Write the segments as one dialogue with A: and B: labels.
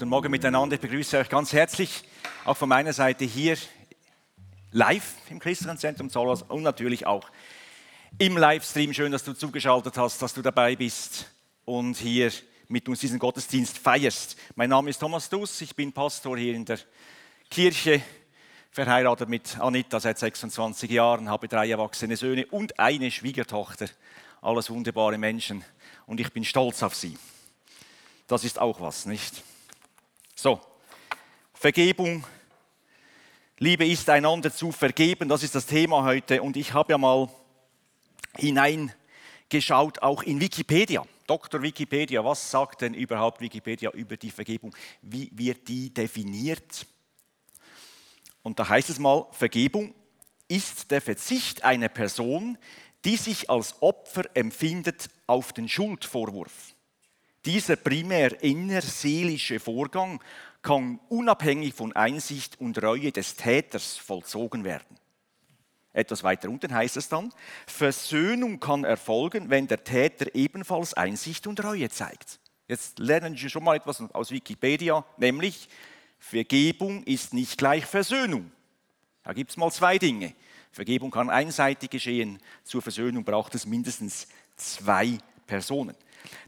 A: Guten Morgen miteinander. Ich begrüße euch ganz herzlich, auch von meiner Seite hier live im Christenzentrum Zollhaus und natürlich auch im Livestream. Schön, dass du zugeschaltet hast, dass du dabei bist und hier mit uns diesen Gottesdienst feierst. Mein Name ist Thomas Duss, ich bin Pastor hier in der Kirche, verheiratet mit Anita seit 26 Jahren, habe drei erwachsene Söhne und eine Schwiegertochter. Alles wunderbare Menschen und ich bin stolz auf sie. Das ist auch was, nicht? So, Vergebung. Liebe ist einander zu vergeben, das ist das Thema heute. Und ich habe ja mal hineingeschaut, auch in Wikipedia. Dr. Wikipedia, was sagt denn überhaupt Wikipedia über die Vergebung? Wie wird die definiert? Und da heißt es mal, Vergebung ist der Verzicht einer Person, die sich als Opfer empfindet, auf den Schuldvorwurf. Dieser primär innerseelische Vorgang kann unabhängig von Einsicht und Reue des Täters vollzogen werden. Etwas weiter unten heißt es dann, Versöhnung kann erfolgen, wenn der Täter ebenfalls Einsicht und Reue zeigt. Jetzt lernen Sie schon mal etwas aus Wikipedia, nämlich Vergebung ist nicht gleich Versöhnung. Da gibt es mal zwei Dinge. Vergebung kann einseitig geschehen, zur Versöhnung braucht es mindestens zwei Personen.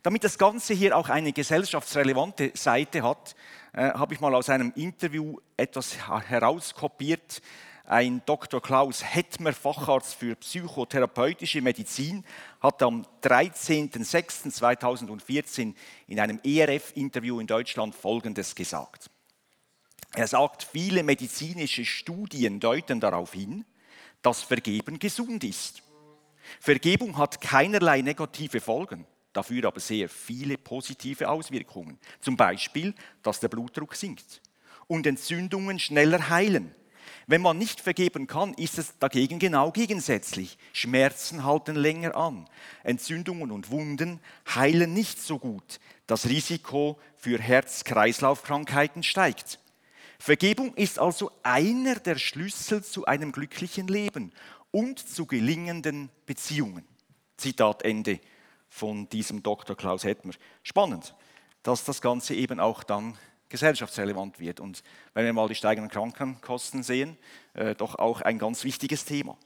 A: Damit das Ganze hier auch eine gesellschaftsrelevante Seite hat, äh, habe ich mal aus einem Interview etwas herauskopiert. Ein Dr. Klaus Hettmer, Facharzt für psychotherapeutische Medizin, hat am 13.06.2014 in einem ERF-Interview in Deutschland Folgendes gesagt. Er sagt, viele medizinische Studien deuten darauf hin, dass Vergeben gesund ist. Vergebung hat keinerlei negative Folgen dafür aber sehr viele positive Auswirkungen. Zum Beispiel, dass der Blutdruck sinkt und Entzündungen schneller heilen. Wenn man nicht vergeben kann, ist es dagegen genau gegensätzlich. Schmerzen halten länger an. Entzündungen und Wunden heilen nicht so gut. Das Risiko für Herz-Kreislauf-Krankheiten steigt. Vergebung ist also einer der Schlüssel zu einem glücklichen Leben und zu gelingenden Beziehungen. Zitat Ende von diesem Dr. Klaus Hettmer. Spannend, dass das Ganze eben auch dann gesellschaftsrelevant wird. Und wenn wir mal die steigenden Krankenkosten sehen, äh, doch auch ein ganz wichtiges Thema.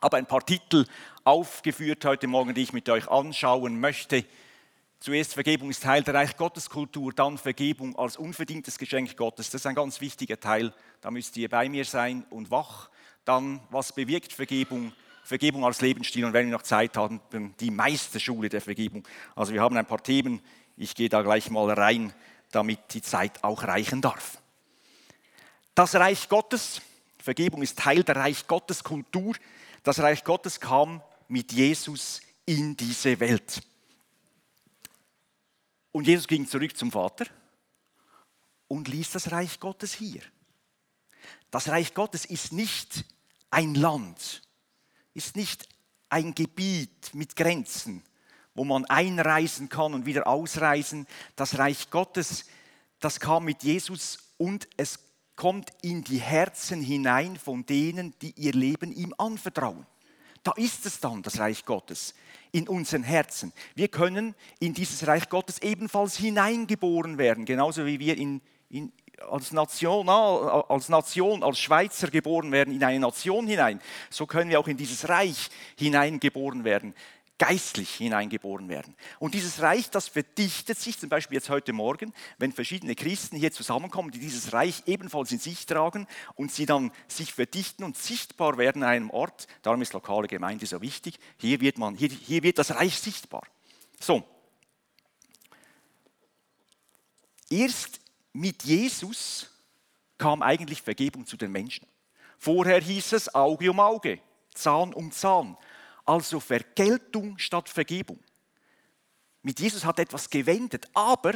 A: Aber ein paar Titel aufgeführt heute Morgen, die ich mit euch anschauen möchte. Zuerst Vergebung ist Teil der Reich Gottes Kultur, dann Vergebung als unverdientes Geschenk Gottes. Das ist ein ganz wichtiger Teil. Da müsst ihr bei mir sein und wach. Dann, was bewirkt Vergebung? Vergebung als Lebensstil und wenn wir noch Zeit haben, die Meisterschule der Vergebung. Also wir haben ein paar Themen, ich gehe da gleich mal rein, damit die Zeit auch reichen darf. Das Reich Gottes, Vergebung ist Teil der Reich Gottes Kultur. Das Reich Gottes kam mit Jesus in diese Welt. Und Jesus ging zurück zum Vater und ließ das Reich Gottes hier. Das Reich Gottes ist nicht ein Land, ist nicht ein Gebiet mit Grenzen, wo man einreisen kann und wieder ausreisen. Das Reich Gottes, das kam mit Jesus und es kommt in die Herzen hinein von denen, die ihr Leben ihm anvertrauen. Da ist es dann, das Reich Gottes, in unseren Herzen. Wir können in dieses Reich Gottes ebenfalls hineingeboren werden, genauso wie wir in, in, als Nation, als Nation, als Schweizer geboren werden in eine Nation hinein, so können wir auch in dieses Reich hineingeboren werden, geistlich hineingeboren werden. Und dieses Reich, das verdichtet sich, zum Beispiel jetzt heute Morgen, wenn verschiedene Christen hier zusammenkommen, die dieses Reich ebenfalls in sich tragen und sie dann sich verdichten und sichtbar werden an einem Ort. Darum ist lokale Gemeinde so wichtig. Hier wird, man, hier, hier wird das Reich sichtbar. So. Erst mit Jesus kam eigentlich Vergebung zu den Menschen. Vorher hieß es Auge um Auge, Zahn um Zahn. Also Vergeltung statt Vergebung. Mit Jesus hat etwas gewendet. Aber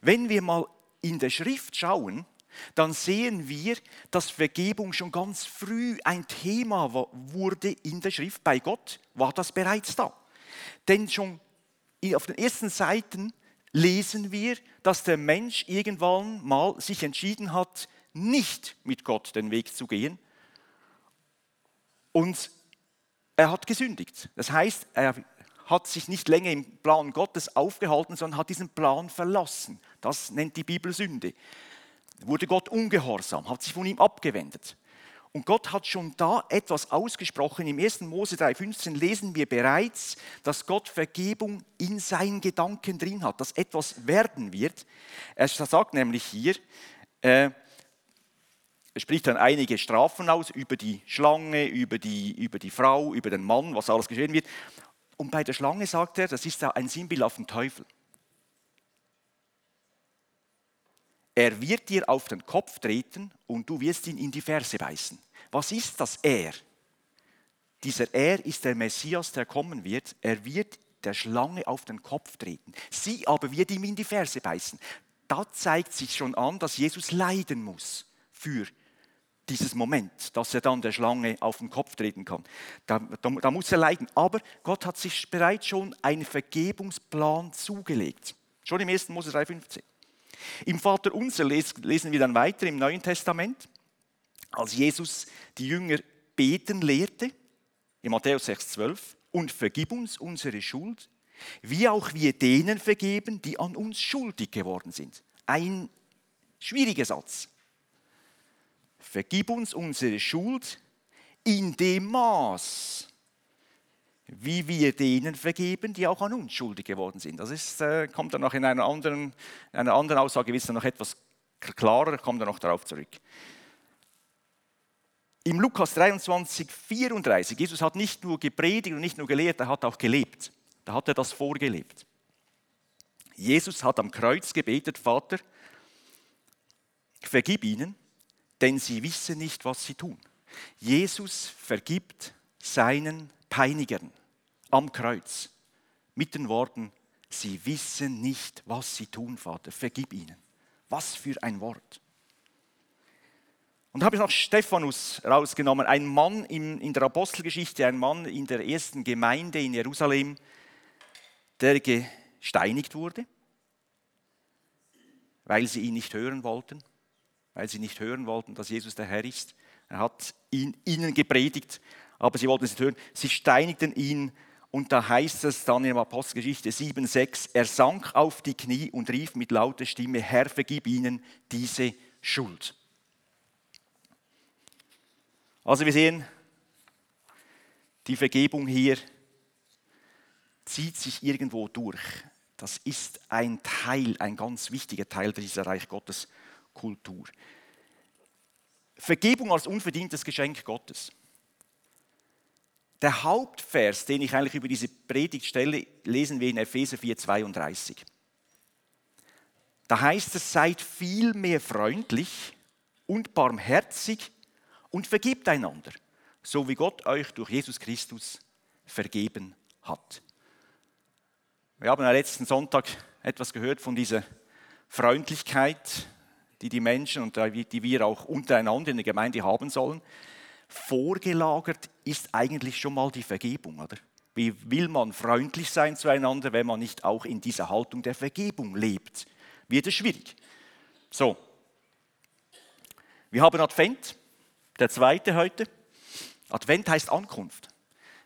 A: wenn wir mal in der Schrift schauen, dann sehen wir, dass Vergebung schon ganz früh ein Thema wurde in der Schrift. Bei Gott war das bereits da. Denn schon auf den ersten Seiten lesen wir, dass der Mensch irgendwann mal sich entschieden hat, nicht mit Gott den Weg zu gehen. Und er hat gesündigt. Das heißt, er hat sich nicht länger im Plan Gottes aufgehalten, sondern hat diesen Plan verlassen. Das nennt die Bibel Sünde. Wurde Gott ungehorsam, hat sich von ihm abgewendet. Und Gott hat schon da etwas ausgesprochen. Im 1. Mose 3,15 lesen wir bereits, dass Gott Vergebung in seinen Gedanken drin hat, dass etwas werden wird. Er sagt nämlich hier, äh, er spricht dann einige Strafen aus über die Schlange, über die, über die Frau, über den Mann, was alles geschehen wird. Und bei der Schlange sagt er, das ist ein Sinnbild auf den Teufel. Er wird dir auf den Kopf treten und du wirst ihn in die Ferse beißen. Was ist das Er? Dieser Er ist der Messias, der kommen wird. Er wird der Schlange auf den Kopf treten. Sie aber wird ihm in die Ferse beißen. Da zeigt sich schon an, dass Jesus leiden muss für dieses Moment, dass er dann der Schlange auf den Kopf treten kann. Da, da, da muss er leiden. Aber Gott hat sich bereits schon einen Vergebungsplan zugelegt. Schon im 1. Mose 3,15. Im Vater Unser lesen wir dann weiter im Neuen Testament, als Jesus die Jünger beten lehrte, in Matthäus 6,12, und vergib uns unsere Schuld, wie auch wir denen vergeben, die an uns schuldig geworden sind. Ein schwieriger Satz. Vergib uns unsere Schuld in dem Maß, wie wir denen vergeben, die auch an uns schuldig geworden sind. Das ist, äh, kommt dann noch in einer anderen, in einer anderen Aussage, dann noch etwas klarer, kommt dann noch darauf zurück. Im Lukas 23, 34, Jesus hat nicht nur gepredigt und nicht nur gelehrt, er hat auch gelebt. Da hat er das vorgelebt. Jesus hat am Kreuz gebetet, Vater, vergib ihnen, denn sie wissen nicht, was sie tun. Jesus vergibt seinen Peinigern am Kreuz mit den Worten, sie wissen nicht, was sie tun, Vater, vergib ihnen. Was für ein Wort. Und da habe ich noch Stephanus rausgenommen, ein Mann in, der Apostelgeschichte, ein Mann in der ersten Gemeinde in Jerusalem, der gesteinigt wurde, weil sie ihn nicht hören wollten weil sie nicht hören wollten, dass Jesus der Herr ist. Er hat ihn, ihnen gepredigt, aber sie wollten es nicht hören. Sie steinigten ihn und da heißt es dann in der Apostelgeschichte 7,6, er sank auf die Knie und rief mit lauter Stimme, Herr, vergib ihnen diese Schuld. Also wir sehen, die Vergebung hier zieht sich irgendwo durch. Das ist ein Teil, ein ganz wichtiger Teil dieser Reich Gottes Kultur. Vergebung als unverdientes Geschenk Gottes. Der Hauptvers, den ich eigentlich über diese Predigt stelle, lesen wir in Epheser 4, 32. Da heißt es, seid vielmehr freundlich und barmherzig und vergebt einander, so wie Gott euch durch Jesus Christus vergeben hat. Wir haben am letzten Sonntag etwas gehört von dieser Freundlichkeit, die die Menschen und die wir auch untereinander in der Gemeinde haben sollen. Vorgelagert ist eigentlich schon mal die Vergebung, oder? Wie will man freundlich sein zueinander, wenn man nicht auch in dieser Haltung der Vergebung lebt? Wird es schwierig. So, wir haben Advent, der zweite heute. Advent heißt Ankunft.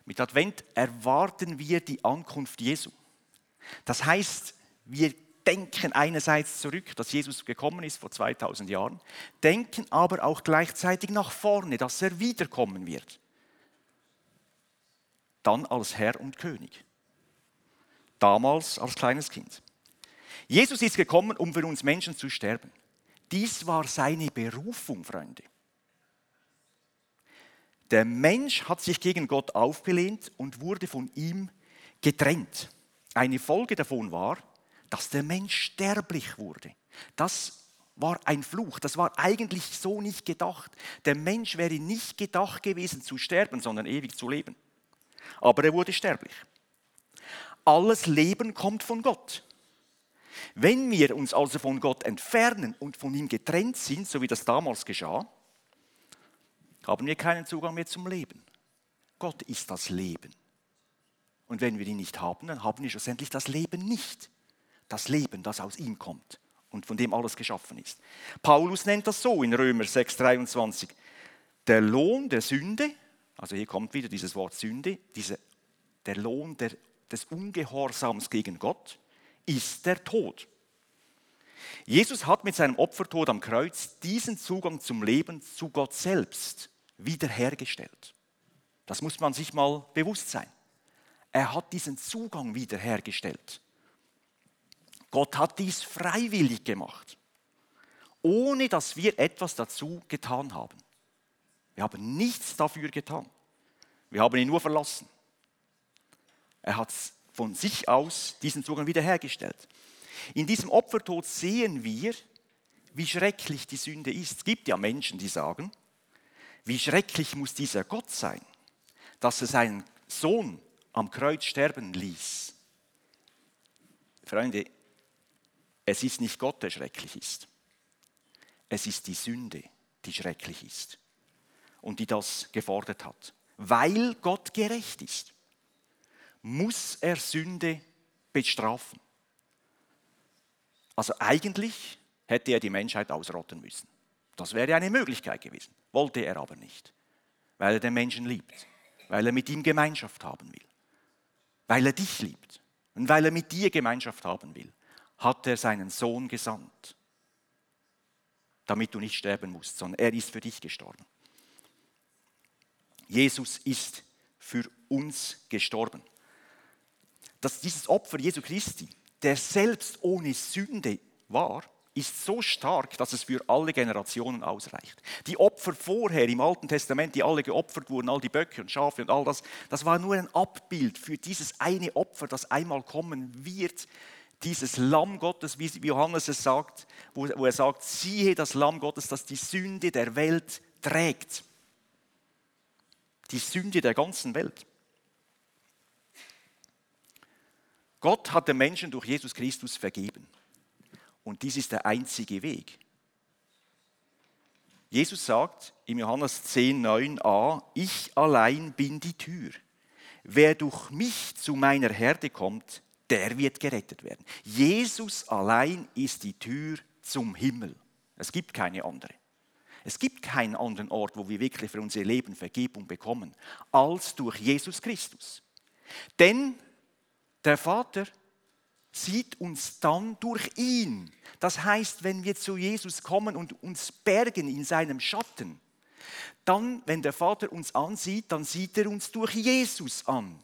A: Mit Advent erwarten wir die Ankunft Jesu. Das heißt, wir denken einerseits zurück, dass Jesus gekommen ist vor 2000 Jahren, denken aber auch gleichzeitig nach vorne, dass er wiederkommen wird. Dann als Herr und König. Damals als kleines Kind. Jesus ist gekommen, um für uns Menschen zu sterben. Dies war seine Berufung, Freunde. Der Mensch hat sich gegen Gott aufgelehnt und wurde von ihm getrennt. Eine Folge davon war, dass der Mensch sterblich wurde. Das war ein Fluch, das war eigentlich so nicht gedacht. Der Mensch wäre nicht gedacht gewesen zu sterben, sondern ewig zu leben. Aber er wurde sterblich. Alles Leben kommt von Gott. Wenn wir uns also von Gott entfernen und von ihm getrennt sind, so wie das damals geschah, haben wir keinen Zugang mehr zum Leben. Gott ist das Leben. Und wenn wir ihn nicht haben, dann haben wir schlussendlich das Leben nicht das Leben, das aus ihm kommt und von dem alles geschaffen ist. Paulus nennt das so in Römer 6:23. Der Lohn der Sünde, also hier kommt wieder dieses Wort Sünde, diese, der Lohn der des Ungehorsams gegen Gott ist der Tod. Jesus hat mit seinem Opfertod am Kreuz diesen Zugang zum Leben zu Gott selbst wiederhergestellt. Das muss man sich mal bewusst sein. Er hat diesen Zugang wiederhergestellt. Gott hat dies freiwillig gemacht, ohne dass wir etwas dazu getan haben. Wir haben nichts dafür getan. Wir haben ihn nur verlassen. Er hat von sich aus diesen Zugang wiederhergestellt. In diesem Opfertod sehen wir, wie schrecklich die Sünde ist. Es gibt ja Menschen, die sagen, wie schrecklich muss dieser Gott sein, dass er seinen Sohn am Kreuz sterben ließ. Freunde, es ist nicht Gott, der schrecklich ist. Es ist die Sünde, die schrecklich ist und die das gefordert hat. Weil Gott gerecht ist, muss er Sünde bestrafen. Also eigentlich hätte er die Menschheit ausrotten müssen. Das wäre eine Möglichkeit gewesen. Wollte er aber nicht, weil er den Menschen liebt, weil er mit ihm Gemeinschaft haben will, weil er dich liebt und weil er mit dir Gemeinschaft haben will, hat er seinen Sohn gesandt, damit du nicht sterben musst, sondern er ist für dich gestorben. Jesus ist für uns gestorben. Dass dieses Opfer Jesu Christi, der selbst ohne Sünde war, ist so stark, dass es für alle Generationen ausreicht. Die Opfer vorher im Alten Testament, die alle geopfert wurden, all die Böcke und Schafe und all das, das war nur ein Abbild für dieses eine Opfer, das einmal kommen wird. Dieses Lamm Gottes, wie Johannes es sagt, wo, er sagt, siehe das Lamm Gottes, das die Sünde der Welt trägt. Die Sünde der ganzen Welt. Gott hat den Menschen durch Jesus Christus vergeben. Und dies ist der einzige Weg. Jesus sagt im Johannes 10, 9a, ich allein bin die Tür. Wer durch mich zu meiner Herde kommt, der wird gerettet werden. Jesus allein ist die Tür zum Himmel. Es gibt keine andere. Es gibt keinen anderen Ort, wo wir wirklich für unser Leben Vergebung bekommen, als durch Jesus Christus. Denn der Vater sieht uns dann durch ihn. Das heißt, wenn wir zu Jesus kommen und uns bergen in seinem Schatten, dann, wenn der Vater uns ansieht, dann sieht er uns durch Jesus an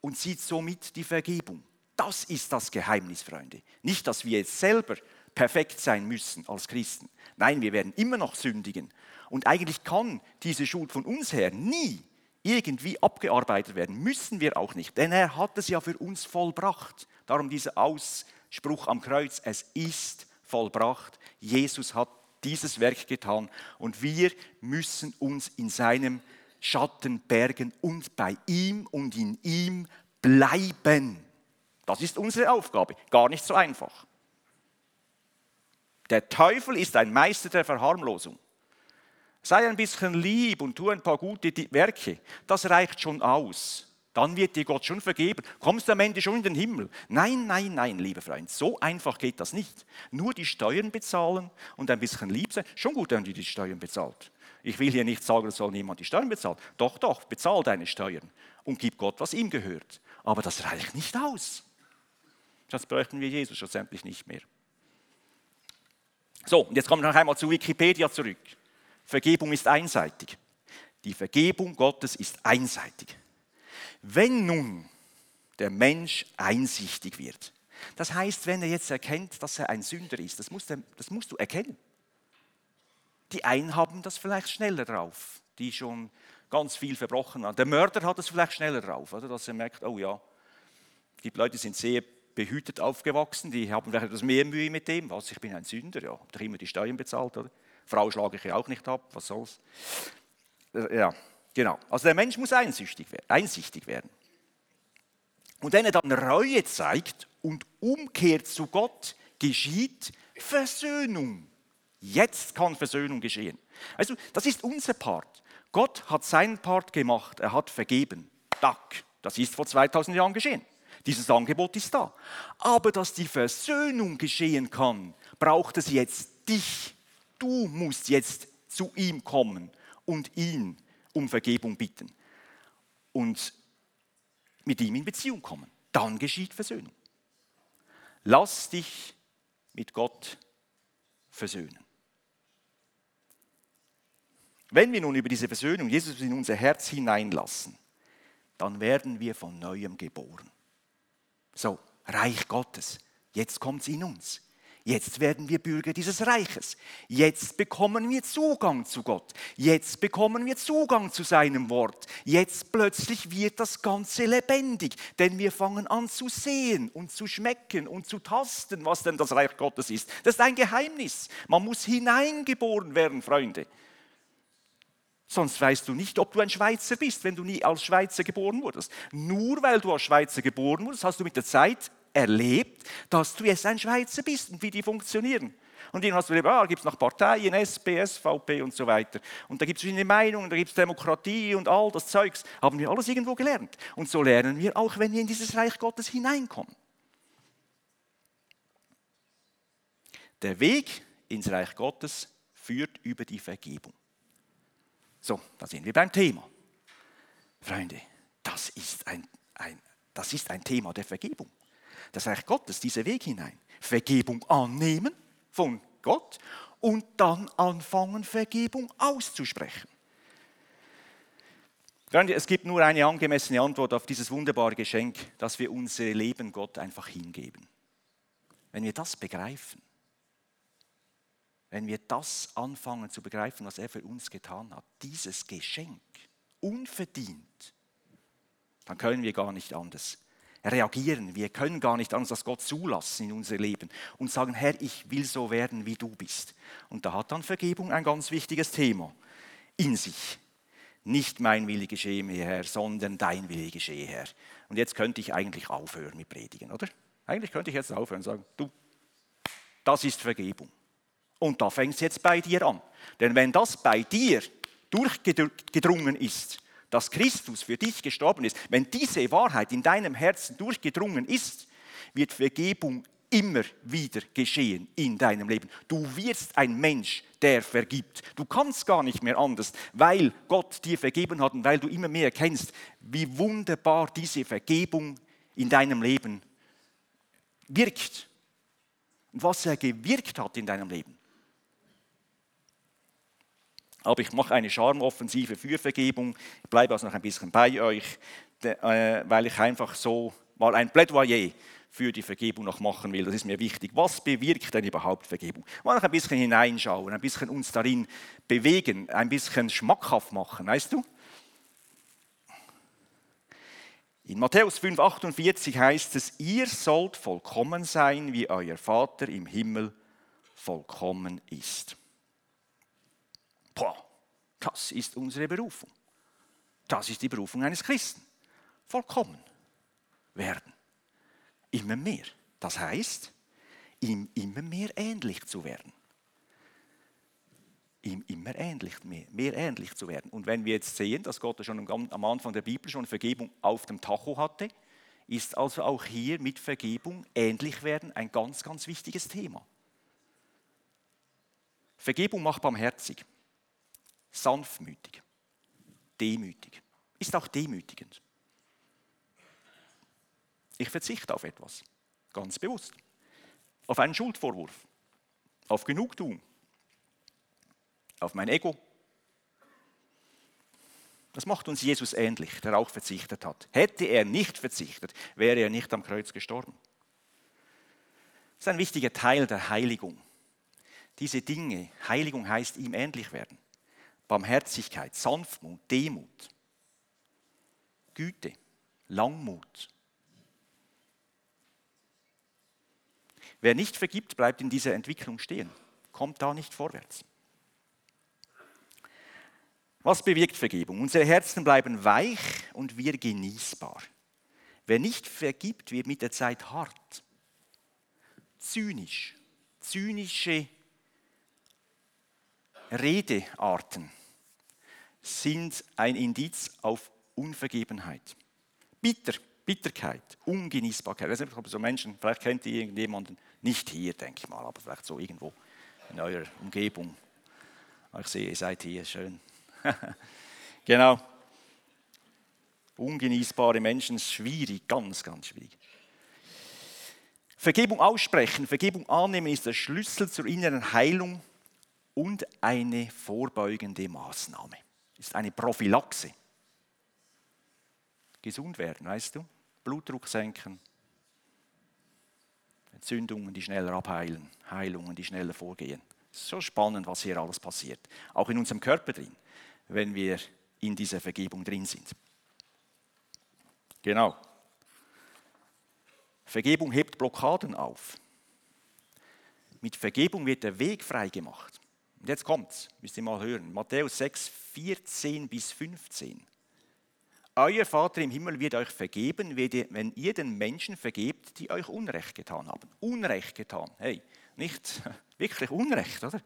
A: und sieht somit die Vergebung. Das ist das Geheimnis, Freunde. Nicht, dass wir jetzt selber perfekt sein müssen als Christen. Nein, wir werden immer noch sündigen. Und eigentlich kann diese Schuld von uns her nie irgendwie abgearbeitet werden. Müssen wir auch nicht, denn er hat es ja für uns vollbracht. Darum dieser Ausspruch am Kreuz, es ist vollbracht. Jesus hat dieses Werk getan und wir müssen uns in seinem Schatten bergen und bei ihm und in ihm bleiben. Das ist unsere Aufgabe, gar nicht so einfach. Der Teufel ist ein Meister der Verharmlosung. Sei ein bisschen lieb und tu ein paar gute Werke. Das reicht schon aus. Dann wird dir Gott schon vergeben. Kommst du am Ende schon in den Himmel? Nein, nein, nein, lieber Freund. So einfach geht das nicht. Nur die Steuern bezahlen und ein bisschen lieb sein. Schon gut, wenn du die Steuern bezahlt. Ich will hier nicht sagen, es soll niemand die Steuern bezahlen. Doch, doch, bezahl deine Steuern und gib Gott, was ihm gehört. Aber das reicht nicht aus. Das bräuchten wir Jesus schlussendlich nicht mehr. So, und jetzt kommen wir noch einmal zu Wikipedia zurück. Vergebung ist einseitig. Die Vergebung Gottes ist einseitig. Wenn nun der Mensch einsichtig wird, das heißt, wenn er jetzt erkennt, dass er ein Sünder ist, das musst, du, das musst du erkennen. Die einen haben das vielleicht schneller drauf, die schon ganz viel verbrochen haben. Der Mörder hat es vielleicht schneller drauf, oder? dass er merkt, oh ja, gibt Leute, die sind sehr behütet aufgewachsen, die haben vielleicht etwas mehr Mühe mit dem, was, ich bin ein Sünder, ja, habe doch immer die Steuern bezahlt, oder? Frau schlage ich ja auch nicht ab, was soll's. Äh, ja, genau. Also der Mensch muss einsichtig werden. Und wenn er dann Reue zeigt und umkehrt zu Gott, geschieht Versöhnung. Jetzt kann Versöhnung geschehen. Also, das ist unser Part. Gott hat seinen Part gemacht, er hat vergeben. Dack, das ist vor 2000 Jahren geschehen. Dieses Angebot ist da. Aber dass die Versöhnung geschehen kann, braucht es jetzt dich Du musst jetzt zu ihm kommen und ihn um Vergebung bitten. Und mit ihm in Beziehung kommen. Dann geschieht Versöhnung. Lass dich mit Gott versöhnen. Wenn wir nun über diese Versöhnung Jesus in unser Herz hineinlassen, dann werden wir von neuem geboren. So, Reich Gottes, jetzt kommt es in uns. Jetzt werden wir Bürger dieses Reiches. Jetzt bekommen wir Zugang zu Gott. Jetzt bekommen wir Zugang zu seinem Wort. Jetzt plötzlich wird das Ganze lebendig, denn wir fangen an zu sehen und zu schmecken und zu tasten, was denn das Reich Gottes ist. Das ist ein Geheimnis. Man muss hineingeboren werden, Freunde. Sonst weißt du nicht, ob du ein Schweizer bist, wenn du nie als Schweizer geboren wurdest. Nur weil du als Schweizer geboren wurdest, hast du mit der Zeit erlebt, dass du jetzt ein Schweizer bist und wie die funktionieren. Und du erlebt, ah, gibt es noch Parteien, SP, SVP und so weiter. Und da gibt es verschiedene Meinungen, da gibt es Demokratie und all das Zeugs. Haben wir alles irgendwo gelernt. Und so lernen wir auch, wenn wir in dieses Reich Gottes hineinkommen. Der Weg ins Reich Gottes führt über die Vergebung. So, da sind wir beim Thema. Freunde, das ist ein, ein, das ist ein Thema der Vergebung das Reich Gottes, dieser Weg hinein. Vergebung annehmen von Gott und dann anfangen, Vergebung auszusprechen. Es gibt nur eine angemessene Antwort auf dieses wunderbare Geschenk, dass wir unser Leben Gott einfach hingeben. Wenn wir das begreifen, wenn wir das anfangen zu begreifen, was er für uns getan hat, dieses Geschenk, unverdient, dann können wir gar nicht anders reagieren. Wir können gar nicht anders als Gott zulassen in unser Leben und sagen, Herr, ich will so werden, wie du bist. Und da hat dann Vergebung ein ganz wichtiges Thema in sich. Nicht mein Wille geschehe mir, Herr, sondern dein Wille geschehe, Herr. Und jetzt könnte ich eigentlich aufhören mit Predigen, oder? Eigentlich könnte ich jetzt aufhören und sagen, du, das ist Vergebung. Und da fängt es jetzt bei dir an. Denn wenn das bei dir durchgedrungen ist, dass Christus für dich gestorben ist, wenn diese Wahrheit in deinem Herzen durchgedrungen ist, wird Vergebung immer wieder geschehen in deinem Leben. Du wirst ein Mensch, der vergibt. Du kannst gar nicht mehr anders, weil Gott dir vergeben hat und weil du immer mehr erkennst, wie wunderbar diese Vergebung in deinem Leben wirkt und was er gewirkt hat in deinem Leben. Aber ich mache eine Charmoffensive für Vergebung. Ich bleibe also noch ein bisschen bei euch, äh, weil ich einfach so mal ein Plädoyer für die Vergebung noch machen will. Das ist mir wichtig. Was bewirkt denn überhaupt Vergebung? Mal noch ein bisschen hineinschauen, ein bisschen uns darin bewegen, ein bisschen schmackhaft machen, weißt du? In Matthäus 5,48 heißt es, ihr sollt vollkommen sein, wie euer Vater im Himmel vollkommen ist. Boah, das ist unsere Berufung. Das ist die Berufung eines Christen. Vollkommen werden. Immer mehr. Das heißt, ihm immer mehr ähnlich zu werden. Ihm immer ähnlich, mehr, mehr ähnlich zu werden. Und wenn wir jetzt sehen, dass Gott schon am Anfang der Bibel schon Vergebung auf dem Tacho hatte, ist also auch hier mit Vergebung ähnlich werden ein ganz, ganz wichtiges Thema. Vergebung macht barmherzig sanftmütig, demütig. Ist auch demütigend. Ich verzichte auf etwas, ganz bewusst. Auf einen Schuldvorwurf, auf Genugtuung, auf mein Ego. Das macht uns Jesus ähnlich, der auch verzichtet hat. Hätte er nicht verzichtet, wäre er nicht am Kreuz gestorben. Das ist ein wichtiger Teil der Heiligung. Diese Dinge, Heiligung heißt ihm ähnlich werden. Barmherzigkeit, Sanftmut, Demut, Güte, Langmut. Wer nicht vergibt, bleibt in dieser Entwicklung stehen, kommt da nicht vorwärts. Was bewirkt Vergebung? Unsere Herzen bleiben weich und wir genießbar. Wer nicht vergibt, wird mit der Zeit hart, zynisch, zynische Redearten sind ein Indiz auf Unvergebenheit. Bitter, Bitterkeit, Ungenießbarkeit. Das sind so Menschen, vielleicht kennt ihr irgendjemanden, nicht hier, denke ich mal, aber vielleicht so irgendwo in eurer Umgebung. Ich sehe, ihr seid hier, schön. genau. Ungenießbare Menschen, schwierig, ganz, ganz schwierig. Vergebung aussprechen, Vergebung annehmen ist der Schlüssel zur inneren Heilung und eine vorbeugende Maßnahme. Ist eine Prophylaxe. Gesund werden, weißt du? Blutdruck senken, Entzündungen, die schneller abheilen, Heilungen, die schneller vorgehen. So spannend, was hier alles passiert. Auch in unserem Körper drin, wenn wir in dieser Vergebung drin sind. Genau. Vergebung hebt Blockaden auf. Mit Vergebung wird der Weg frei gemacht. Und jetzt kommt's, müsst ihr mal hören. Matthäus 6, 14 bis 15. Euer Vater im Himmel wird euch vergeben, wenn ihr den Menschen vergebt, die euch Unrecht getan haben. Unrecht getan. Hey, nicht wirklich Unrecht, oder?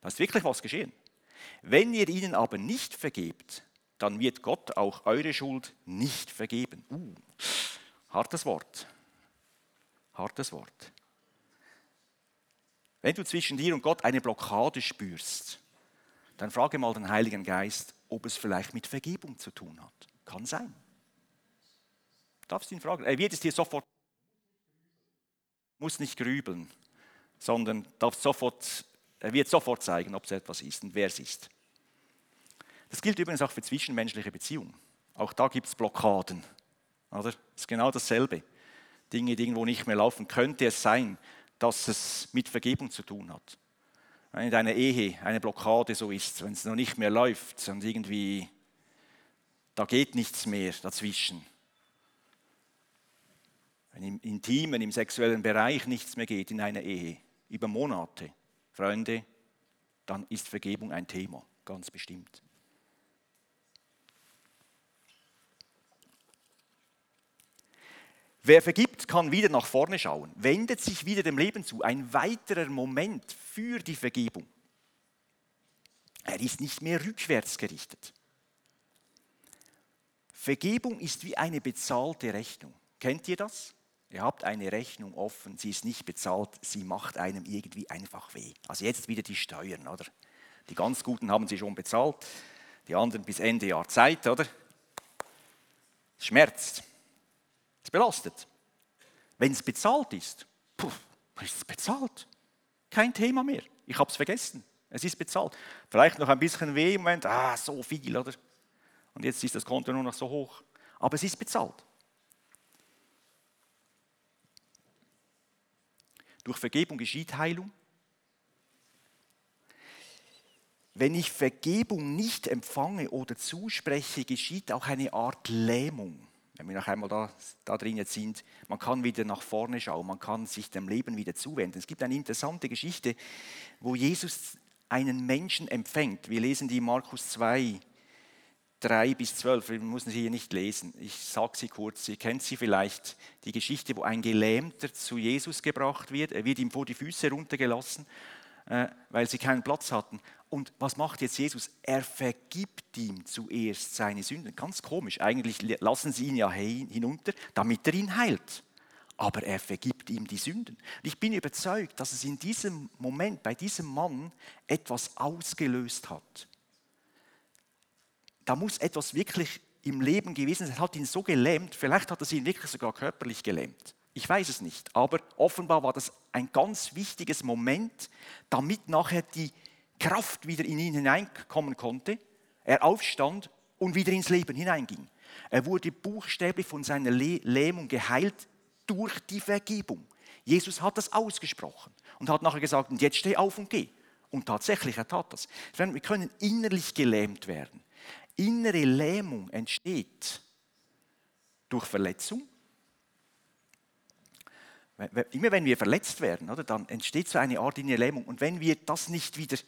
A: Da ist wirklich was geschehen. Wenn ihr ihnen aber nicht vergebt, dann wird Gott auch eure Schuld nicht vergeben. Uh, hartes Wort. Hartes Wort. Wenn du zwischen dir und Gott eine Blockade spürst, dann frage mal den Heiligen Geist, ob es vielleicht mit Vergebung zu tun hat. Kann sein. Darfst du ihn fragen? Er wird es dir sofort, muss nicht grübeln, sondern darf sofort, er wird sofort zeigen, ob es etwas ist und wer es ist. Das gilt übrigens auch für zwischenmenschliche Beziehungen. Auch da gibt es Blockaden. Oder? Das ist genau dasselbe. Dinge, die irgendwo nicht mehr laufen, könnte es sein, dass es mit Vergebung zu tun hat wenn in deiner Ehe eine Blockade so ist, wenn es noch nicht mehr läuft und irgendwie da geht nichts mehr dazwischen. Wenn im intimen, im sexuellen Bereich nichts mehr geht in einer Ehe, über Monate, Freunde, dann ist Vergebung ein Thema, ganz bestimmt. Wer vergibt, kann wieder nach vorne schauen, wendet sich wieder dem Leben zu. Ein weiterer Moment für die Vergebung. Er ist nicht mehr rückwärts gerichtet. Vergebung ist wie eine bezahlte Rechnung. Kennt ihr das? Ihr habt eine Rechnung offen, sie ist nicht bezahlt, sie macht einem irgendwie einfach weh. Also jetzt wieder die Steuern, oder? Die ganz Guten haben sie schon bezahlt, die anderen bis Ende Jahr Zeit, oder? Schmerzt. Belastet. Wenn es bezahlt ist, puh, ist es bezahlt. Kein Thema mehr. Ich habe es vergessen. Es ist bezahlt. Vielleicht noch ein bisschen weh im Moment, ah, so viel, oder? Und jetzt ist das Konto nur noch so hoch. Aber es ist bezahlt. Durch Vergebung geschieht Heilung. Wenn ich Vergebung nicht empfange oder zuspreche, geschieht auch eine Art Lähmung wenn wir noch einmal da, da drin sind, man kann wieder nach vorne schauen, man kann sich dem Leben wieder zuwenden. Es gibt eine interessante Geschichte, wo Jesus einen Menschen empfängt. Wir lesen die Markus 2, 3 bis 12. Wir müssen sie hier nicht lesen. Ich sage sie kurz. Ihr kennt sie vielleicht. Die Geschichte, wo ein Gelähmter zu Jesus gebracht wird. Er wird ihm vor die Füße runtergelassen, äh, weil sie keinen Platz hatten. Und was macht jetzt Jesus? Er vergibt ihm zuerst seine Sünden. Ganz komisch. Eigentlich lassen sie ihn ja hinunter, damit er ihn heilt. Aber er vergibt ihm die Sünden. Und ich bin überzeugt, dass es in diesem Moment bei diesem Mann etwas ausgelöst hat. Da muss etwas wirklich im Leben gewesen sein. Es hat ihn so gelähmt. Vielleicht hat es ihn wirklich sogar körperlich gelähmt. Ich weiß es nicht. Aber offenbar war das ein ganz wichtiges Moment, damit nachher die Kraft wieder in ihn hineinkommen konnte, er aufstand und wieder ins Leben hineinging. Er wurde buchstäblich von seiner Lähmung geheilt durch die Vergebung. Jesus hat das ausgesprochen und hat nachher gesagt, und jetzt steh auf und geh. Und tatsächlich, er tat das. Wir können innerlich gelähmt werden. Innere Lähmung entsteht durch Verletzung. Immer wenn wir verletzt werden, dann entsteht so eine Art innere Lähmung. Und wenn wir das nicht wieder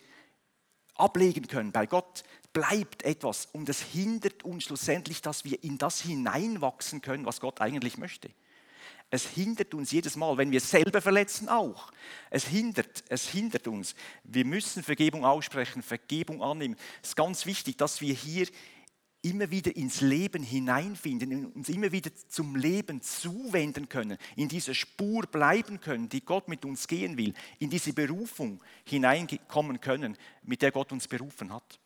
A: ablegen können. Bei Gott bleibt etwas und es hindert uns schlussendlich, dass wir in das hineinwachsen können, was Gott eigentlich möchte. Es hindert uns jedes Mal, wenn wir selber verletzen, auch. Es hindert, es hindert uns. Wir müssen Vergebung aussprechen, Vergebung annehmen. Es ist ganz wichtig, dass wir hier immer wieder ins Leben hineinfinden, uns immer wieder zum Leben zuwenden können, in dieser Spur bleiben können, die Gott mit uns gehen will, in diese Berufung hineinkommen können, mit der Gott uns berufen hat.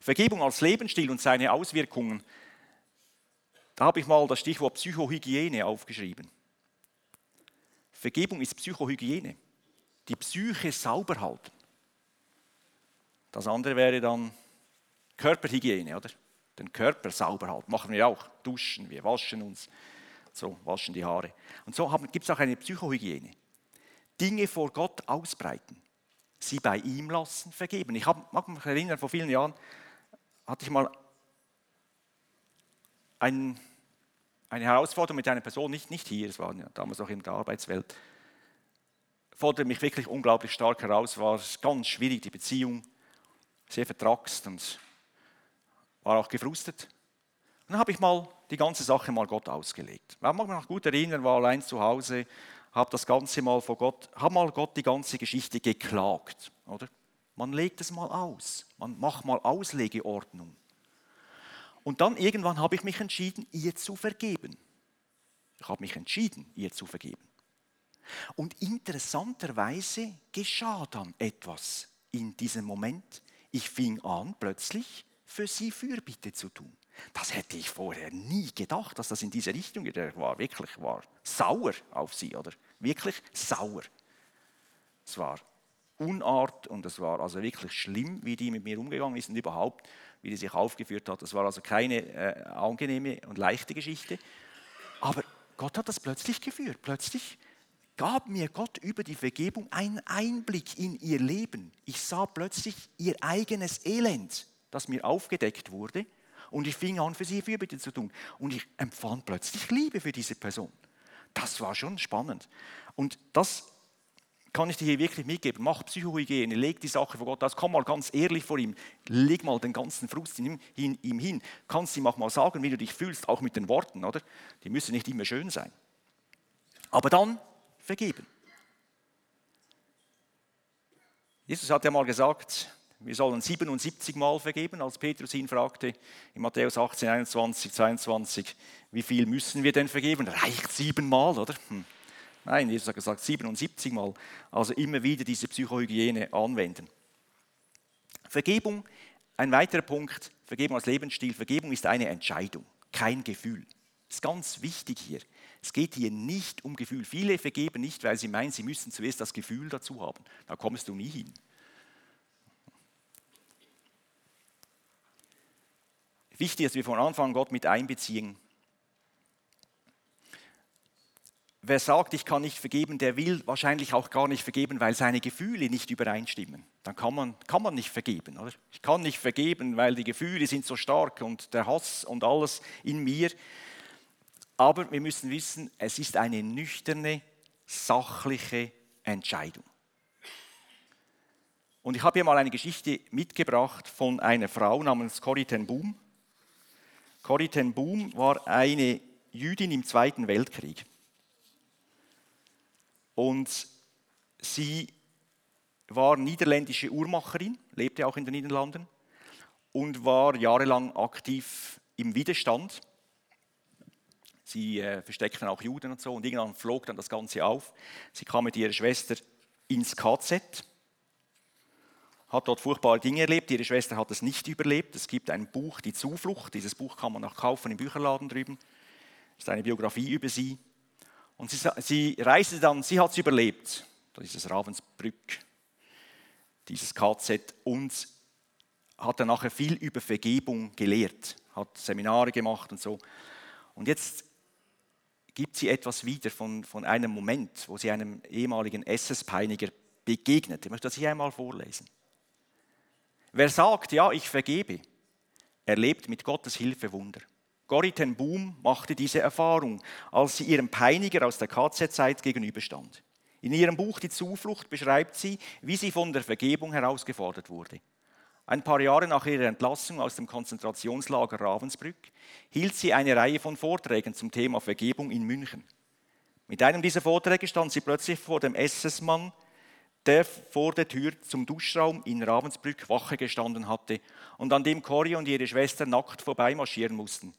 A: Vergebung als Lebensstil und seine Auswirkungen. Da habe ich mal das Stichwort Psychohygiene aufgeschrieben. Vergebung ist Psychohygiene. Die Psyche sauber halten. Das andere wäre dann Körperhygiene, oder? Den Körper sauber halten. Machen wir auch. Duschen, wir waschen uns. So, waschen die Haare. Und so gibt es auch eine Psychohygiene. Dinge vor Gott ausbreiten. Sie bei ihm lassen, vergeben. Ich mag mich erinnern, vor vielen Jahren hatte ich mal ein, eine Herausforderung mit einer Person, nicht, nicht hier, es war ja damals noch in der Arbeitswelt, forderte mich wirklich unglaublich stark heraus, war ganz schwierig, die Beziehung, sehr vertraxt und war auch gefrustet. Und dann habe ich mal die ganze Sache mal Gott ausgelegt. Ich mag mich noch gut erinnern, war allein zu Hause, habe das Ganze mal vor Gott, habe mal Gott die ganze Geschichte geklagt, oder? Man legt es mal aus, man macht mal Auslegeordnung. Und dann irgendwann habe ich mich entschieden, ihr zu vergeben. Ich habe mich entschieden, ihr zu vergeben. Und interessanterweise geschah dann etwas in diesem Moment. Ich fing an, plötzlich für sie Fürbitte zu tun. Das hätte ich vorher nie gedacht, dass das in diese Richtung geht. Er war wirklich war sauer auf sie, oder? Wirklich sauer. Es war Unart und es war also wirklich schlimm, wie die mit mir umgegangen ist und überhaupt, wie die sich aufgeführt hat. Das war also keine äh, angenehme und leichte Geschichte. Aber Gott hat das plötzlich geführt. Plötzlich gab mir Gott über die Vergebung einen Einblick in ihr Leben. Ich sah plötzlich ihr eigenes Elend, das mir aufgedeckt wurde. Und ich fing an, für sie Fürbitte zu tun. Und ich empfand plötzlich Liebe für diese Person. Das war schon spannend. Und das kann ich dir hier wirklich mitgeben. Mach Psychohygiene, leg die Sache vor Gott aus, komm mal ganz ehrlich vor ihm, leg mal den ganzen Frust in ihm, in ihm hin. Kannst ihm auch mal sagen, wie du dich fühlst, auch mit den Worten, oder? Die müssen nicht immer schön sein. Aber dann vergeben. Jesus hat ja mal gesagt, wir sollen 77 Mal vergeben, als Petrus ihn fragte in Matthäus 18, 21, 22, wie viel müssen wir denn vergeben? Reicht siebenmal, oder? Hm. Nein, Jesus hat gesagt 77 Mal. Also immer wieder diese Psychohygiene anwenden. Vergebung, ein weiterer Punkt, Vergebung als Lebensstil. Vergebung ist eine Entscheidung, kein Gefühl. Das ist ganz wichtig hier. Es geht hier nicht um Gefühl. Viele vergeben nicht, weil sie meinen, sie müssen zuerst das Gefühl dazu haben. Da kommst du nie hin. Wichtig, dass wir von Anfang an Gott mit einbeziehen. Wer sagt, ich kann nicht vergeben, der will wahrscheinlich auch gar nicht vergeben, weil seine Gefühle nicht übereinstimmen. Dann kann man, kann man nicht vergeben. Oder? Ich kann nicht vergeben, weil die Gefühle sind so stark und der Hass und alles in mir. Aber wir müssen wissen, es ist eine nüchterne, sachliche Entscheidung. Und ich habe hier mal eine Geschichte mitgebracht von einer Frau namens Corrie ten Boom. Corrie ten Boom war eine Jüdin im Zweiten Weltkrieg. Und sie war niederländische Uhrmacherin, lebte auch in den Niederlanden und war jahrelang aktiv im Widerstand. Sie äh, versteckten auch Juden und so und irgendwann flog dann das Ganze auf. Sie kam mit ihrer Schwester ins KZ hat dort furchtbare Dinge erlebt. Ihre Schwester hat es nicht überlebt. Es gibt ein Buch, Die Zuflucht. Dieses Buch kann man auch kaufen im Bücherladen drüben. Das ist eine Biografie über sie. Und sie, sie reiste dann, sie hat es überlebt. Das ist das Ravensbrück, dieses KZ. Und hat dann nachher viel über Vergebung gelehrt, hat Seminare gemacht und so. Und jetzt gibt sie etwas wieder von, von einem Moment, wo sie einem ehemaligen SS-Peiniger begegnet. Ich möchte das hier einmal vorlesen. Wer sagt, ja, ich vergebe, erlebt mit Gottes Hilfe Wunder. Corrie ten Boom machte diese Erfahrung, als sie ihrem Peiniger aus der KZ-Zeit gegenüberstand. In ihrem Buch Die Zuflucht beschreibt sie, wie sie von der Vergebung herausgefordert wurde. Ein paar Jahre nach ihrer Entlassung aus dem Konzentrationslager Ravensbrück hielt sie eine Reihe von Vorträgen zum Thema Vergebung in München. Mit einem dieser Vorträge stand sie plötzlich vor dem SS-Mann der vor der Tür zum Duschraum in Ravensbrück Wache gestanden hatte und an dem Cory und ihre Schwester nackt vorbeimarschieren mussten.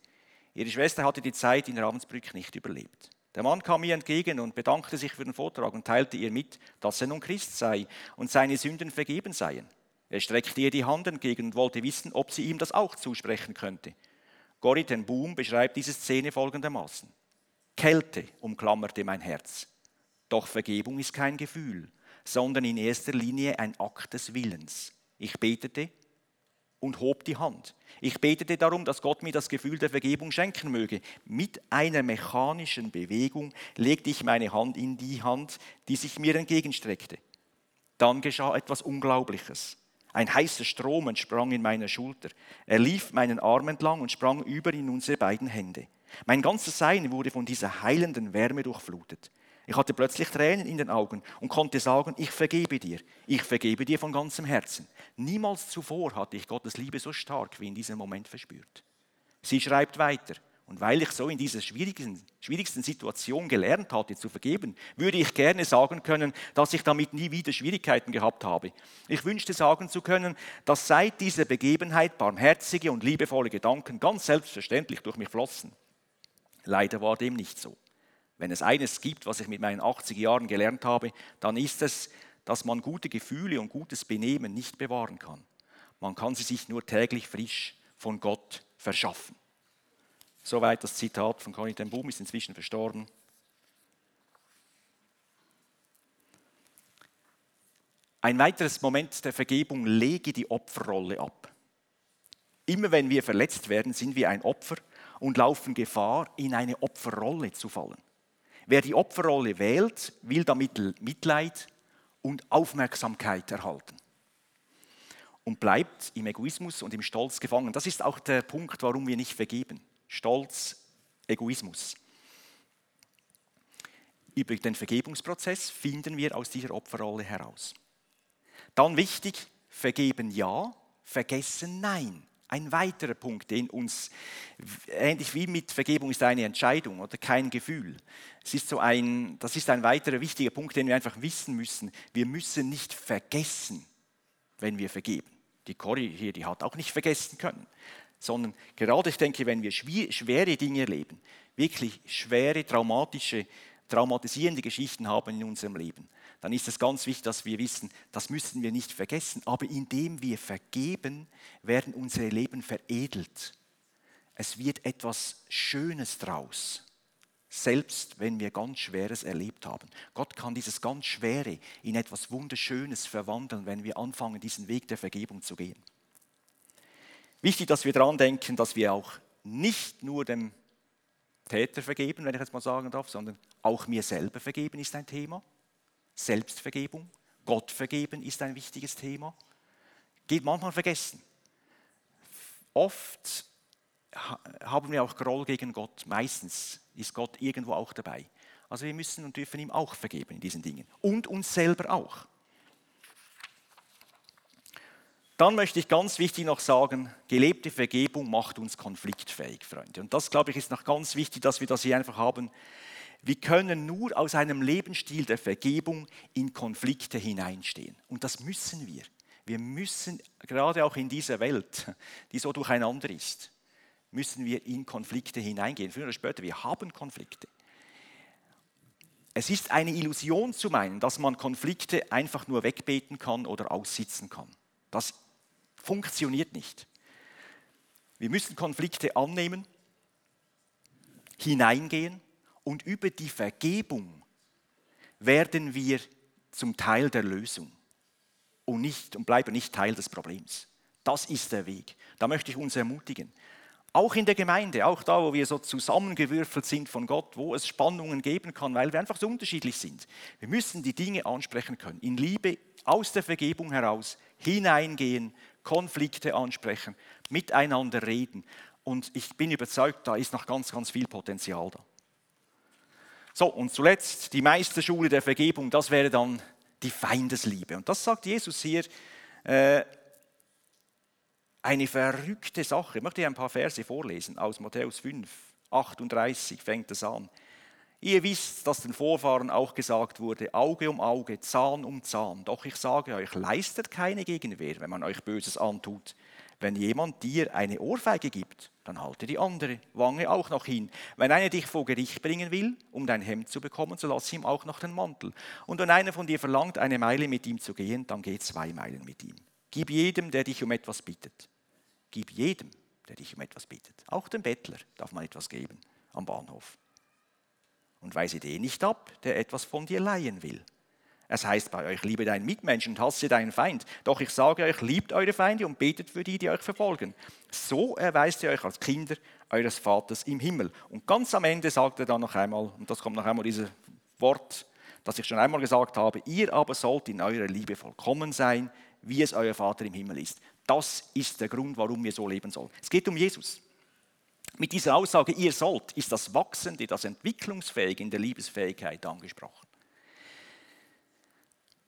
A: Ihre Schwester hatte die Zeit in Ravensbrück nicht überlebt. Der Mann kam ihr entgegen und bedankte sich für den Vortrag und teilte ihr mit, dass er nun Christ sei und seine Sünden vergeben seien. Er streckte ihr die Hand entgegen und wollte wissen, ob sie ihm das auch zusprechen könnte. Corrie ten Boom beschreibt diese Szene folgendermaßen. Kälte umklammerte mein Herz. Doch Vergebung ist kein Gefühl, sondern in erster Linie ein Akt des Willens. Ich betete und hob die Hand. Ich betete darum, dass Gott mir das Gefühl der Vergebung schenken möge. Mit einer mechanischen Bewegung legte ich meine Hand in die Hand, die sich mir entgegenstreckte. Dann geschah etwas Unglaubliches. Ein heißer Strom entsprang in meiner Schulter. Er lief meinen Arm entlang und sprang über in unsere beiden Hände. Mein ganzes Sein wurde von dieser heilenden Wärme durchflutet. Ich hatte plötzlich Tränen in den Augen und konnte sagen, ich vergebe dir, ich vergebe dir von ganzem Herzen. Niemals zuvor hatte ich Gottes Liebe so stark wie in diesem Moment verspürt. Sie schreibt weiter, und weil ich so in dieser schwierigen, schwierigsten Situation gelernt hatte zu vergeben, würde ich gerne sagen können, dass ich damit nie wieder Schwierigkeiten gehabt habe. Ich wünschte sagen zu können, dass seit dieser Begebenheit barmherzige und liebevolle Gedanken ganz selbstverständlich durch mich flossen. Leider war dem nicht so. Wenn es eines gibt, was ich mit meinen 80 Jahren gelernt habe, dann ist es, dass man gute Gefühle und gutes Benehmen nicht bewahren kann. Man kann sie sich nur täglich frisch von Gott verschaffen. Soweit das Zitat von Conny ten Boom, ist inzwischen verstorben. Ein weiteres Moment der Vergebung, lege die Opferrolle ab. Immer wenn wir verletzt werden, sind wir ein Opfer und laufen Gefahr, in eine Opferrolle zu fallen. Wer die Opferrolle wählt, will damit Mitleid und Aufmerksamkeit erhalten und bleibt im Egoismus und im Stolz gefangen. Das ist auch der Punkt, warum wir nicht vergeben. Stolz, Egoismus. Über den Vergebungsprozess finden wir aus dieser Opferrolle heraus. Dann wichtig, vergeben ja, vergessen nein. Ein weiterer Punkt, den uns, ähnlich wie mit Vergebung ist eine Entscheidung oder kein Gefühl. Es ist so ein, das ist ein weiterer wichtiger Punkt, den wir einfach wissen müssen. Wir müssen nicht vergessen, wenn wir vergeben. Die Corrie hier, die hat auch nicht vergessen können sondern gerade ich denke, wenn wir schwere Dinge erleben, wirklich schwere, traumatische, traumatisierende Geschichten haben in unserem Leben, dann ist es ganz wichtig, dass wir wissen, das müssen wir nicht vergessen. Aber indem wir vergeben, werden unsere Leben veredelt. Es wird etwas Schönes draus, selbst wenn wir ganz Schweres erlebt haben. Gott kann dieses ganz Schwere in etwas Wunderschönes verwandeln, wenn wir anfangen, diesen Weg der Vergebung zu gehen. Wichtig, dass wir daran denken, dass wir auch nicht nur dem Täter vergeben, wenn ich jetzt mal sagen darf, sondern auch mir selber vergeben ist ein Thema. Selbstvergebung, Gott vergeben ist ein wichtiges Thema. Geht manchmal vergessen. Oft haben wir auch Groll gegen Gott. Meistens ist Gott irgendwo auch dabei. Also wir müssen und dürfen ihm auch vergeben in diesen Dingen. Und uns selber auch. Dann möchte ich ganz wichtig noch sagen, gelebte Vergebung macht uns konfliktfähig, Freunde. Und das, glaube ich, ist noch ganz wichtig, dass wir das hier einfach haben. Wir können nur aus einem Lebensstil der Vergebung in Konflikte hineinstehen. Und das müssen wir. Wir müssen, gerade auch in dieser Welt, die so durcheinander ist, müssen wir in Konflikte hineingehen. Früher oder später, wir haben Konflikte. Es ist eine Illusion zu meinen, dass man Konflikte einfach nur wegbeten kann oder aussitzen kann. Das funktioniert nicht. Wir müssen Konflikte annehmen, hineingehen und über die Vergebung werden wir zum Teil der Lösung und, nicht, und bleiben nicht Teil des Problems. Das ist der Weg. Da möchte ich uns ermutigen. Auch in der Gemeinde, auch da, wo wir so zusammengewürfelt sind von Gott, wo es Spannungen geben kann, weil wir einfach so unterschiedlich sind. Wir müssen die Dinge ansprechen können. In Liebe, aus der Vergebung heraus, hineingehen Konflikte ansprechen, miteinander reden. Und ich bin überzeugt, da ist noch ganz, ganz viel Potenzial da. So, und zuletzt die Meisterschule der Vergebung, das wäre dann die Feindesliebe. Und das sagt Jesus hier, äh, eine verrückte Sache. Ich möchte hier ein paar Verse vorlesen aus Matthäus 5, 38 fängt es an. Ihr wisst, dass den Vorfahren auch gesagt wurde, Auge um Auge, Zahn um Zahn. Doch ich sage euch, leistet keine Gegenwehr, wenn man euch Böses antut. Wenn jemand dir eine Ohrfeige gibt, dann halte die andere Wange auch noch hin. Wenn einer dich vor Gericht bringen will, um dein Hemd zu bekommen, so lass ihm auch noch den Mantel. Und wenn einer von dir verlangt, eine Meile mit ihm zu gehen, dann geh zwei Meilen mit ihm. Gib jedem, der dich um etwas bittet. Gib jedem, der dich um etwas bittet. Auch dem Bettler darf man etwas geben am Bahnhof. Und weise den nicht ab, der etwas von dir leihen will. Es heißt bei euch, liebe deinen Mitmenschen und hasse deinen Feind. Doch ich sage euch, liebt eure Feinde und betet für die, die euch verfolgen. So erweist ihr euch als Kinder eures Vaters im Himmel. Und ganz am Ende sagt er dann noch einmal, und das kommt noch einmal dieses Wort, das ich schon einmal gesagt habe, ihr aber sollt in eurer Liebe vollkommen sein, wie es euer Vater im Himmel ist. Das ist der Grund, warum wir so leben sollen. Es geht um Jesus. Mit dieser Aussage, ihr sollt, ist das Wachsende, das Entwicklungsfähige in der Liebesfähigkeit angesprochen.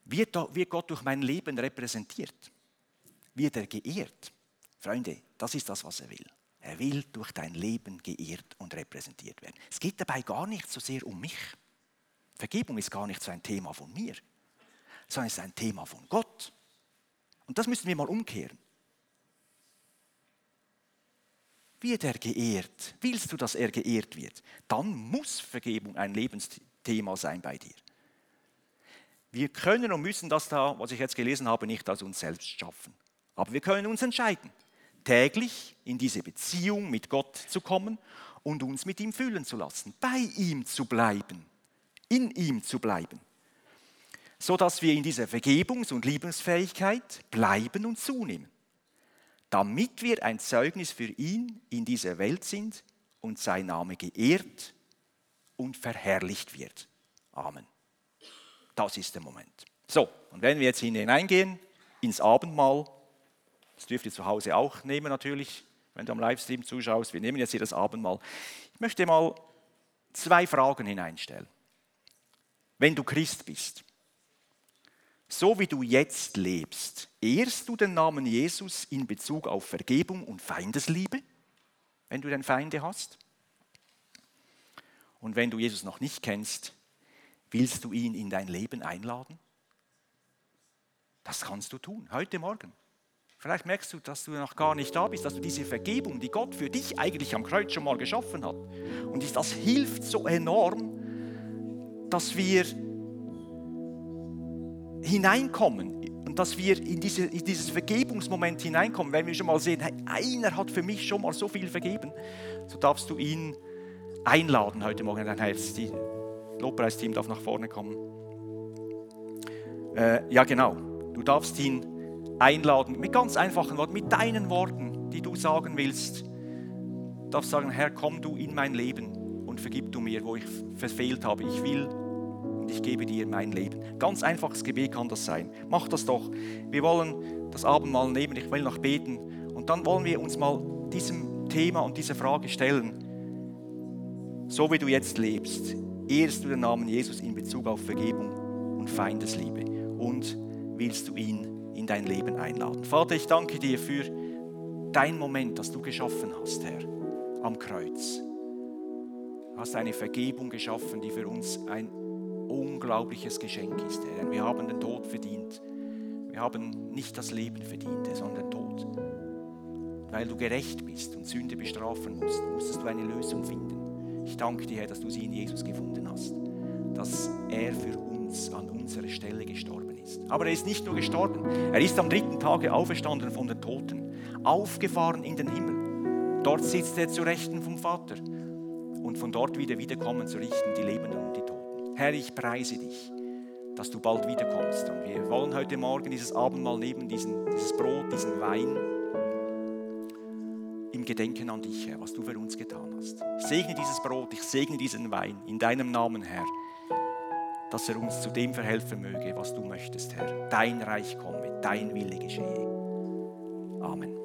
A: Wird, Gott durch mein Leben repräsentiert? Wird er geehrt? Freunde, das ist das, was er will. Er will durch dein Leben geehrt und repräsentiert werden. Es geht dabei gar nicht so sehr um mich. Vergebung ist gar nicht so ein Thema von mir, sondern es ist ein Thema von Gott. Und das müssen wir mal umkehren. Wird er geehrt? Willst du, dass er geehrt wird? Dann muss Vergebung ein Lebensthema sein bei dir. Wir können und müssen das da, was ich jetzt gelesen habe, nicht aus uns selbst schaffen. Aber wir können uns entscheiden, täglich in diese Beziehung mit Gott zu kommen und uns mit ihm fühlen zu lassen, bei ihm zu bleiben, in ihm zu bleiben, sodass wir in dieser Vergebungs- und Liebensfähigkeit bleiben und zunehmen, damit wir ein Zeugnis für ihn in dieser Welt sind und sein Name geehrt und verherrlicht wird. Amen. Das ist der Moment. So, und wenn wir jetzt hineingehen ins Abendmahl, das dürft ihr zu Hause auch nehmen natürlich, wenn du am Livestream zuschaust, wir nehmen jetzt hier das Abendmahl. Ich möchte mal zwei Fragen hineinstellen. Wenn du Christ bist, so wie du jetzt lebst, ehrst du den Namen Jesus in Bezug auf Vergebung und Feindesliebe, wenn du den Feinde hast? Und wenn du Jesus noch nicht kennst, Willst du ihn in dein Leben einladen? Das kannst du tun, heute Morgen. Vielleicht merkst du, dass du noch gar nicht da bist, dass du diese Vergebung, die Gott für dich eigentlich am Kreuz schon mal geschaffen hat. Und das hilft so enorm, dass wir hineinkommen und dass wir in, diese, in dieses Vergebungsmoment hineinkommen. Wenn wir schon mal sehen, hey, einer hat für mich schon mal so viel vergeben, so darfst du ihn einladen heute Morgen in dein Herz. Die Lobpreisteam darf nach vorne kommen. Äh, ja, genau. Du darfst ihn einladen mit ganz einfachen Worten, mit deinen Worten, die du sagen willst. Du darfst sagen, Herr, komm du in mein Leben und vergib du mir, wo ich verfehlt habe. Ich will und ich gebe dir mein Leben. Ganz einfaches Gebet kann das sein. Mach das doch. Wir wollen das Abendmahl nehmen, ich will noch beten und dann wollen wir uns mal diesem Thema und dieser Frage stellen. So wie du jetzt lebst, ehrst du den Namen Jesus in Bezug auf Vergebung und Feindesliebe und willst du ihn in dein Leben einladen. Vater, ich danke dir für dein Moment, das du geschaffen hast, Herr, am Kreuz. Du hast eine Vergebung geschaffen, die für uns ein unglaubliches Geschenk ist, Herr. Wir haben den Tod verdient. Wir haben nicht das Leben verdient, sondern Tod. Weil du gerecht bist und Sünde bestrafen musst, musstest du eine Lösung finden. Ich danke dir, Herr, dass du sie in Jesus gefunden hast, dass er für uns an unserer Stelle gestorben ist. Aber er ist nicht nur gestorben, er ist am dritten Tage auferstanden von den Toten, aufgefahren in den Himmel. Dort sitzt er zu Rechten vom Vater und von dort wieder wiederkommen zu richten die Lebenden und die. Herr, ich preise dich, dass du bald wiederkommst. Und wir wollen heute Morgen dieses Abendmahl nehmen, diesen, dieses Brot, diesen Wein im Gedenken an dich, Herr, was du für uns getan hast. Ich segne dieses Brot, ich segne diesen Wein in deinem Namen, Herr, dass er uns zu dem verhelfen möge, was du möchtest, Herr. Dein Reich komme, dein Wille geschehe. Amen.